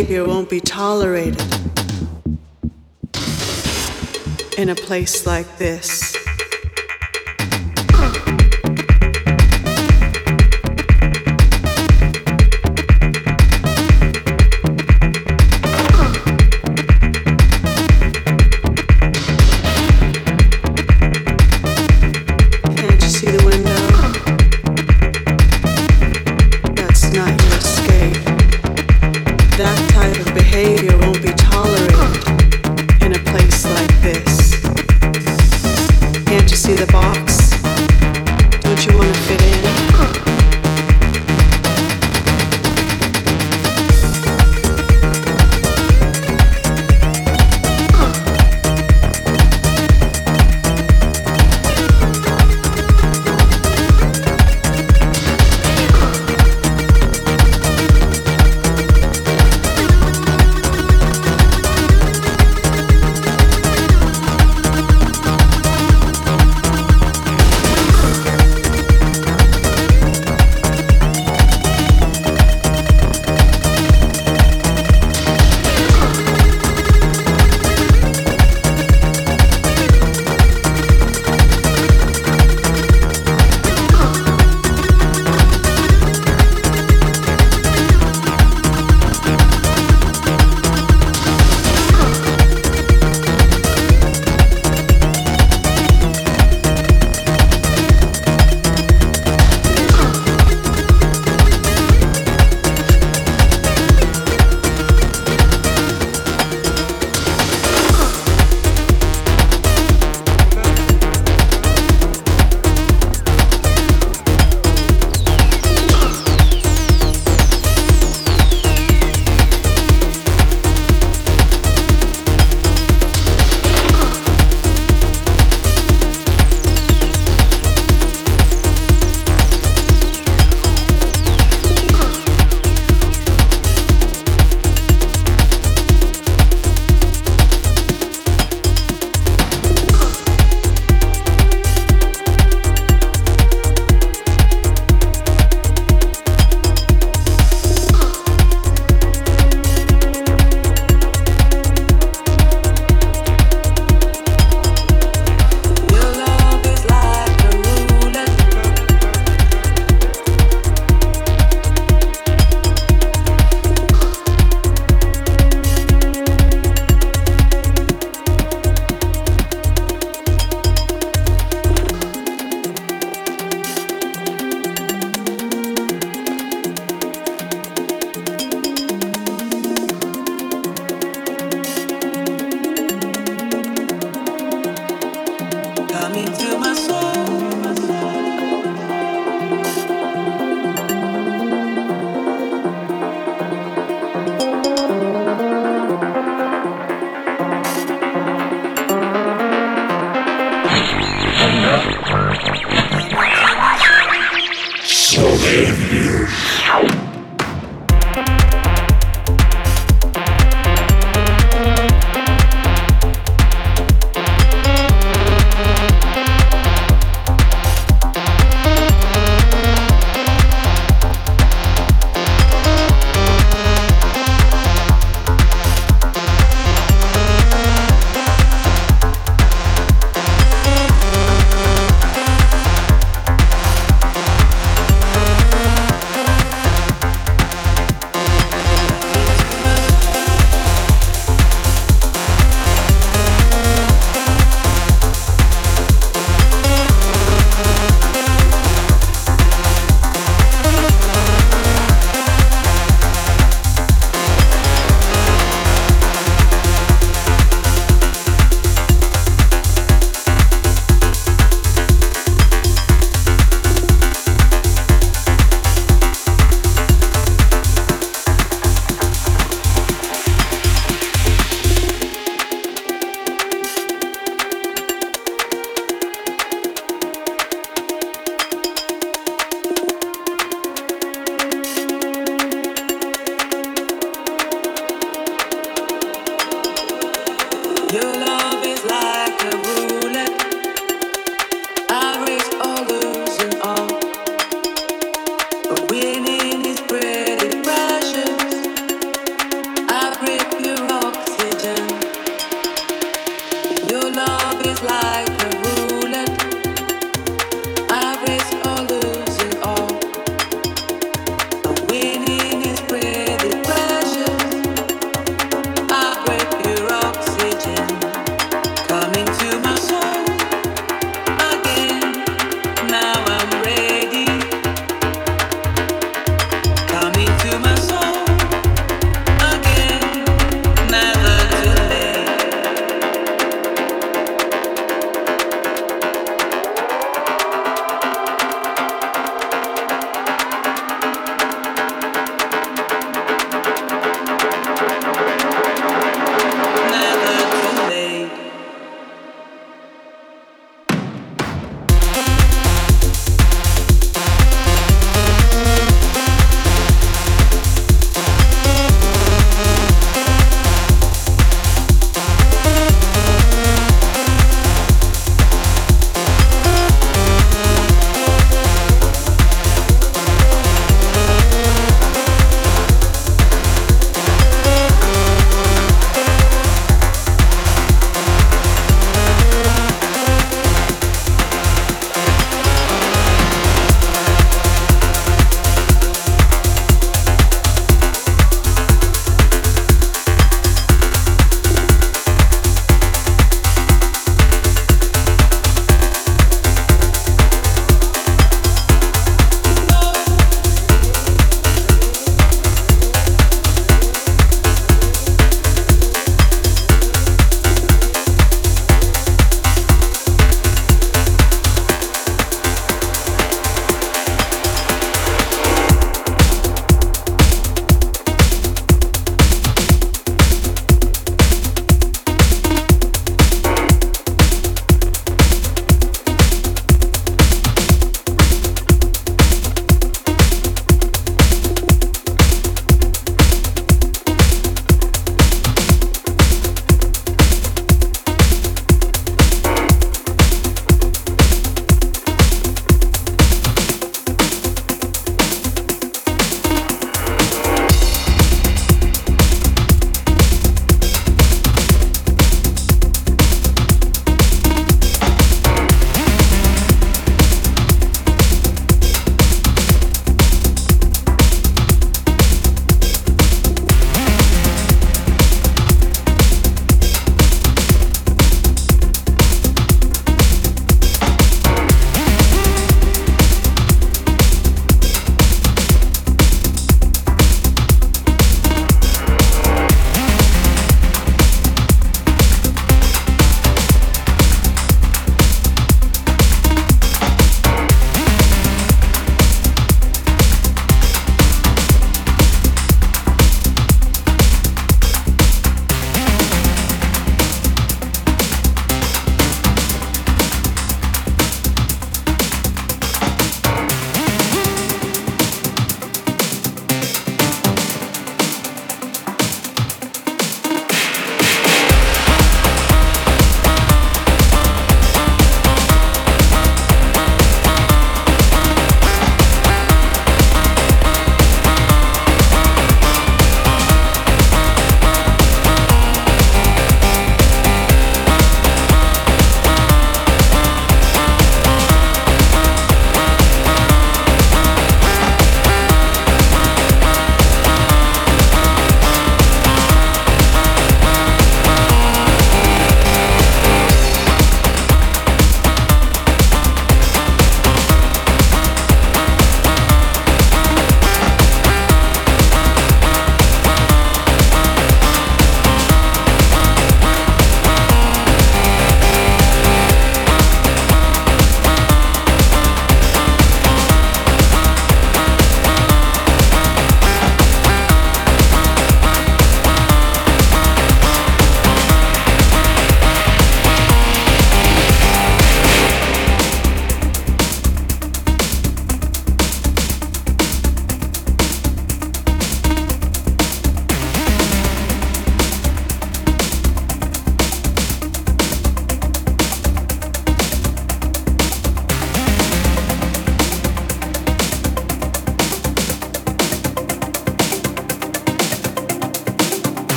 behavior won't be tolerated in a place like this.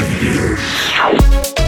Yeah.